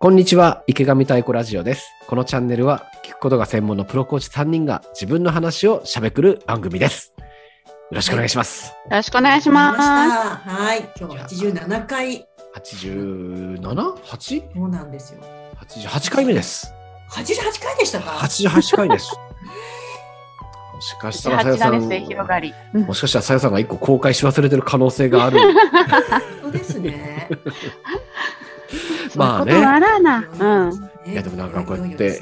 こんにちは、池上太鼓ラジオです。このチャンネルは聞くことが専門のプロコーチ3人が自分の話をしゃべくる番組です。よろしくお願いします。よろしくお願いし来まます。した。はい、今日は87回。87?8?88 そうなんですよ。回目です。88回でしたか？88回です。もしかしたらさよ八さん、だですね、広がもしかしたらさよさんが一個公開し忘れてる可能性がある。そうですね。まあね。あらな。うん。いいやでもなんかこうやって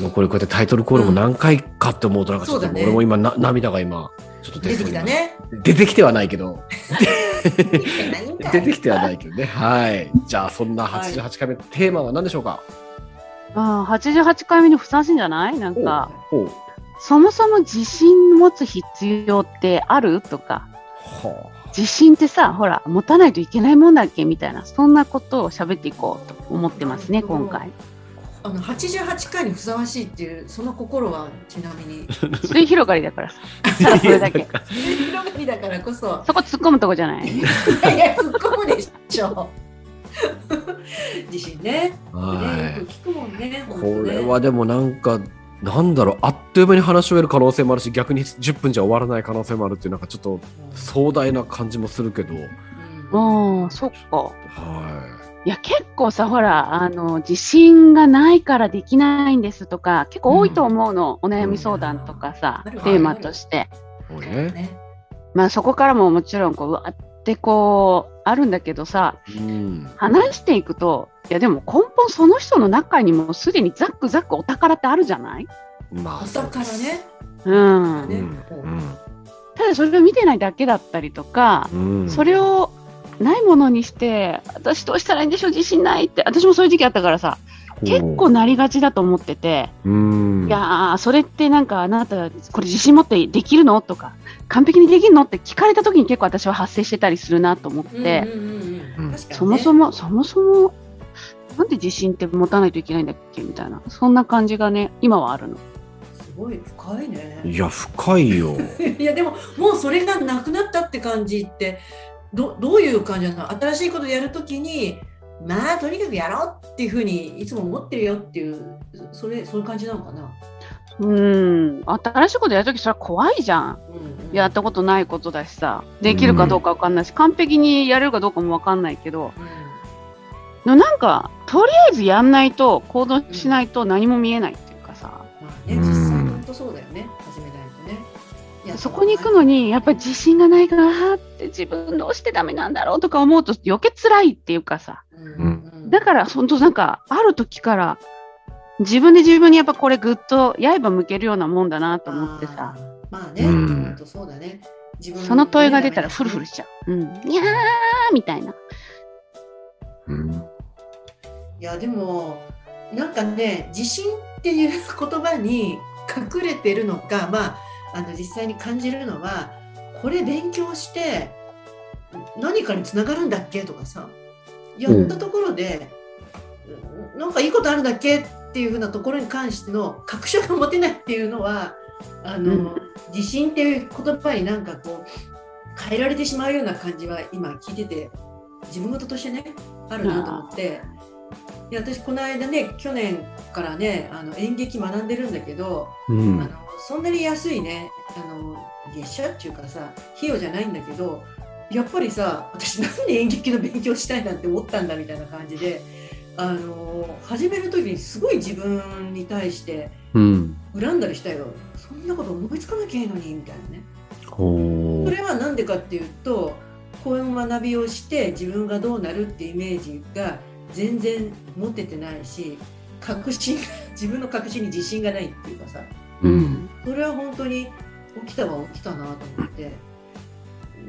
もうこれこうやってタイトルコールも何回かって思うとなんかちょっと俺も今な涙が今ちょっと出てきたね。出てきてはないけど。出てきてはないけどね。はい。じゃあ、そんな88回目、テーマは何でしょうか？ああ、88回目にふさわしいんじゃない？なんか、ほう。そもそも自信持つ必要ってある？とか、は自信ってさ、ほら、持たないといけないもんだっけみたいな、そんなことを喋っていこうと思ってますね、今回。あの88回にふさわしいっていうその心はちなみにそれ広がりだからさ。た だそれだけ。広がりだからこそそこ突っ込むとこじゃない？いや突っ込むでしょ。自信ね。ねはよく聞くもんねこれはでもなんか、なんだろう、あっという間に話し終える可能性もあるし、逆に10分じゃ終わらない可能性もあるっていう、なんかちょっと壮大な感じもするけど、うん。ああ、そっか。はい。や結構さほらあの自信がないからできないんですとか結構多いと思うの、お悩み相談とかさ、うん。テーマとして。ね。まあそこからももちろんこううわってこうあるんだけどさうん。話していくといやでも根本その人の中にもすでにザックザックお宝ってあるじゃない、まあ、お宝ね。うん、ね。うん。ただそれを見てないだけだったりとか、うん。それをないものにして私どうしたらいいんでしょう？自信ないって。私もそういう時期あったからさ結構なりがちだと思ってて。うん。いやーそれってなんかあなたこれ自信持ってできるの？とか完璧にできるの？って聞かれた時に結構私は発生してたりするなと思って、うんうんうんうん確かにねそもそもそもそもなんで自信って持たないといけないんだっけみたいなそんな感じがね今はあるの。すごい深いね。いや、深いよ。いやでももうそれがなくなったって感じってどどういう感じなの？新しいことやるときにまあとにかくやろうっていうふうにいつも思ってるよっていうそれそういう感じなのかな。うん。新しいことやるときそれは怖いじゃん。うんうん。やったことないことだしさ。できるかどうかわかんないし、完璧にやれるかどうかもわかんないけどうん。なんかとりあえずやんないと行動しないと何も見えないっていうかさ。まあねうん。実際本当そうだよね。始めないとね。いやそこに行くのにやっぱり自信がないからって自分どうしてダメなんだろうとか思うと余計辛いっていうかさ。うんうんだから本当なんかある時から自分で自分にやっぱこれぐっと刃向けるようなもんだなと思ってさまあね、うん本当そうだね。自分その問いが出たらフルフルしちゃう。うん、にゃーみたいな。うん。いやでもなんかね自信っていう言葉に隠れてるのかまああの実際に感じるのはこれ勉強して何かにつながるんだっけとかさやったところで、なんかいいことあるんだっけっていうふうなところに関しての確証が持てないっていうのはあの、うん自信っていう言葉になんかこう変えられてしまうような感じは今聞いてて自分事としてねあるなと思って。いや私この間ね去年からねあの演劇学んでるんだけど、うんあのそんなに安いねあの月謝っていうかさ費用じゃないんだけどやっぱりさ私なんで演劇の勉強したいなんて思ったんだみたいな感じであの始める時にすごい自分に対してうん。恨んだりしたよそんなこと思いつかなきゃいいのにみたいなね。ほそれは何でかっていうとこういう学びをして自分がどうなるってイメージが全然持ててないし確信自分の確信に自信がないっていうかさう。うん。それは本当に起きたは起きたなと思って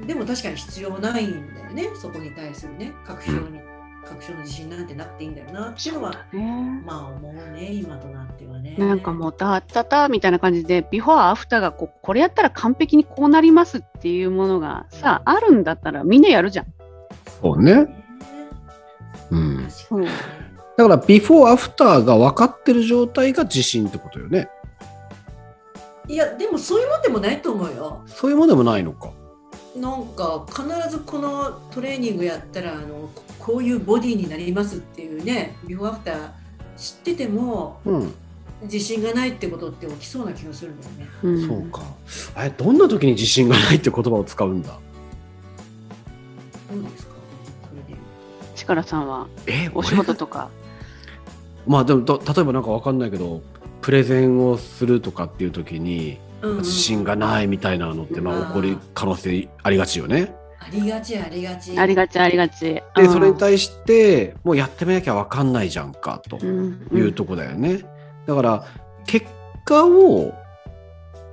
でも確かに必要ないんだよねそこに対するね確証に確証の自信なんてなくていいんだよなっていうのはねまあ思うね今となってはねなんかもうたったたみたいな感じでビフォーアフターがこうこれやったら完璧にこうなりますっていうものがさあるんだったらみんなやるじゃん。そうね。ねうん。確かにねだから、ビフォーアフターが分かってる状態が自信ってことよね。いやでもそういうもんでもないと思うよそういうものでもないのか。なんか必ずこのトレーニングやったらあのここういうボディになりますっていうねビフォーアフター知っててもうん、自信がないってことって起きそうな気がするんだよね。うん。そうか。あれ、どんな時に自信がないって言葉を使うんだ？どうですか？それで力さんは？え、お仕事とか？まあでもと例えばなんかわかんないけどプレゼンをするとかっていう時に自信がないみたいなのってまあうん起こる可能性ありがちよね。ありがちありがち。ありがちありがち。でうんそれに対してもうやってみなきゃわかんないじゃんかとうんいうとこだよね。だから結果を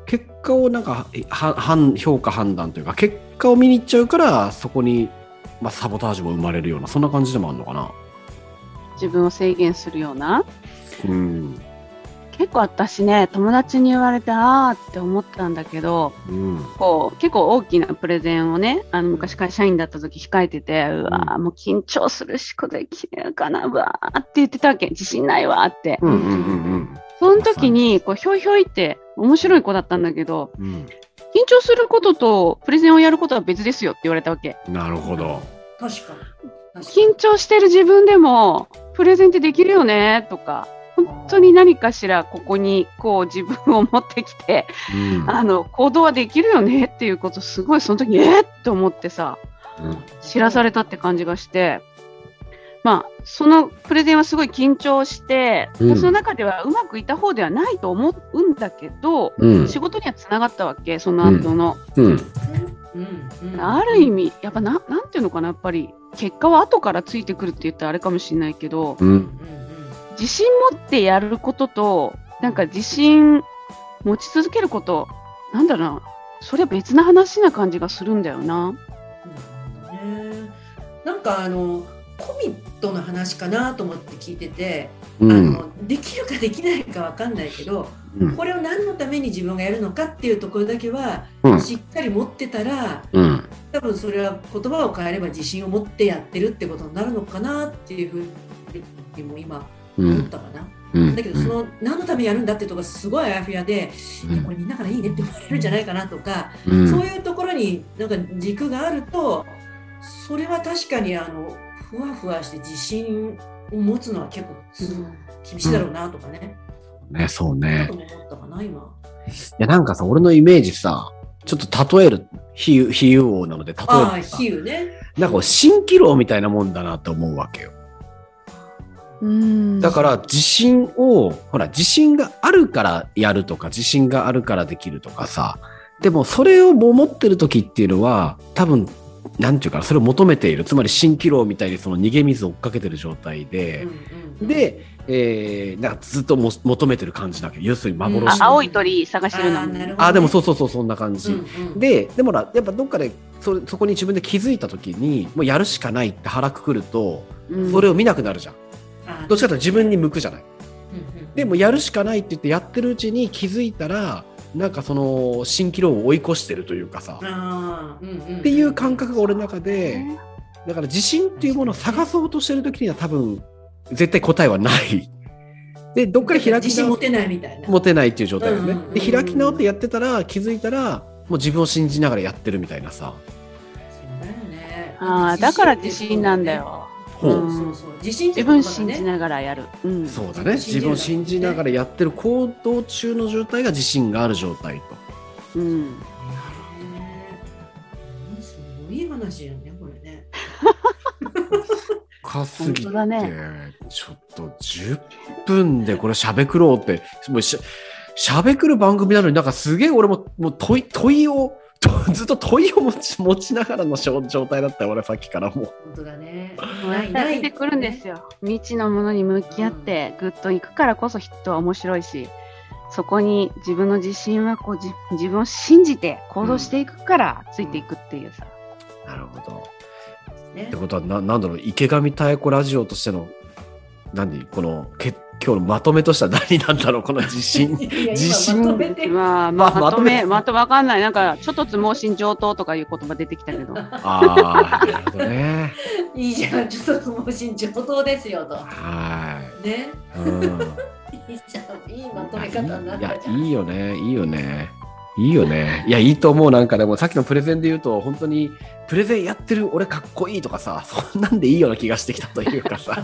結果をなんかは判評価判断というか結果を見に行っちゃうからそこに、まあ、サボタージュも生まれるようなそんな感じでもあるのかな。自分を制限するような。うん結構私ね、友達に言われて、あーって思ったんだけど、うんこう、結構大きなプレゼンをね、あの、昔会社員だった時控えてて、うわーもう緊張するし、これできるかな、うわーって言ってたわけ。自信ないわーって。うんうんうんその時に、こう、ひょいひょいって、面白い子だったんだけど、うん緊張することとプレゼンをやることは別ですよって言われたわけ。うんなるほど。確かに。確かに緊張してる自分でも、プレゼンってできるよねとか、本当に何かしらここにこう自分を持ってきて、うん。あの行動はできるよねっていうことすごいその時えっと思ってさうん。知らされたって感じがしてまあそのプレゼンはすごい緊張して、うん。私の中ではうまくいった方ではないと思うんだけど、うん。仕事にはつながったわけその後の、うん。うん。うん。ある意味やっぱななんていうのかなやっぱり結果は後からついてくるって言ったらあれかもしれないけど自信持ってやることとなんか自信持ち続けることなんだろうな。それは別な話な感じがするんだよな。なるほどね。なんかあのコミットの話かなと思って聞いてて、あうん。のできるかできないかわかんないけどうん。これを何のために自分がやるのかっていうところだけはうん。しっかり持ってたらうん。多分それは言葉を変えれば自信を持ってやってるってことになるのかなっていうふうにも今うん思ったかな。うん。だけどその何のためにやるんだってとこすごいあやふやで、これみんなからいいねって思われるんじゃないかなとか、うん。そういうところになんか軸があるとそれは確かにあのふわふわして自信を持つのは結構す厳しいだろうなとかね、ねそうね。と思ったかな今。いやなんかさ俺のイメージさちょっと例える比喩比喩王なので例えるあ比喩ね。なんか蜃気楼みたいなもんだなと思うわけよ。うんだから自信をほら自信があるからやるとか自信があるからできるとかさでもそれを持ってる時っていうのは多分なんていうかなそれを求めているつまり蜃気楼みたいにその逃げ水を追っかけてる状態で、うんうん、で、えー、なんかずっとも求めてる感じなわけ。要するに幻うんあ青い鳥探してるの。あね。あでもそうそうそうそんな感じ、うんうん、ででもほらやっぱどっかでそれそこに自分で気づいた時にもうやるしかないって腹くくるとうん。それを見なくなるじゃん、どっちかというと自分に向くじゃない。でもやるしかないって言ってやってるうちに気づいたらなんかその蜃気楼を追い越してるというかさ。あーうんうんっていう感覚が俺の中でだから自信っていうものを探そうとしてる時には多分絶対答えはない。でどっかで開き直って自信持てないみたいな。持てないっていう状態だよね、うんうんうんで開き直ってやってたら気づいたらもう自分を信じながらやってるみたいなさ。そうだよね。ああだから自信なんだよ。ほうそうそうそう。自信自分信じながらやる。うん。そうだね自自分を信じながらやってる行動中の状態が自信がある状態とうん。ねえすごい話やね、これね。深すぎて、本当だねちょっと10分でこれしゃべくろうってもうししゃべくる番組なのになんかすげえ俺ももう問い問いをと ずっと問いを持ち持ちながらの状状態だったよ俺さっきからもう本当だね。出てくるんですよ。未知のものに向き合ってぐっといくからこそ人は面白いし、そこに自分の自信はこうじ自分を信じて行動していくからついていくっていうさ。なるほどねってことはななんだろう池上太鼓ラジオとしての何？このけ今日のまとめとしては何なんだろうこの自信 いや今自信まとめてまあ、まあ、まあまとめ、ままとわかんない。なんか、ちょっとつ盲信上等とかいう言葉出てきたけど。ああなるほどね いいじゃん、ちょっと相撲心上等ですよと。はね？い、うんいいじゃん、いいまとめ方になっいやたじゃん。いいよねいいよねいいよね。いや、いいと思う。なんかでも、さっきのプレゼンで言うと、本当に、プレゼンやってる俺かっこいいとかさ、そんなんでいいような気がしてきたというかさ、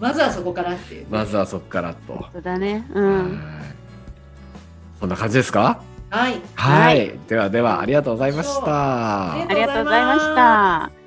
まずはそこからっていう。まずはそこからと。そうだね。うはいん。そんな感じですか？はい。はい。はいではでは、ありがとうございました。ありがとうございました。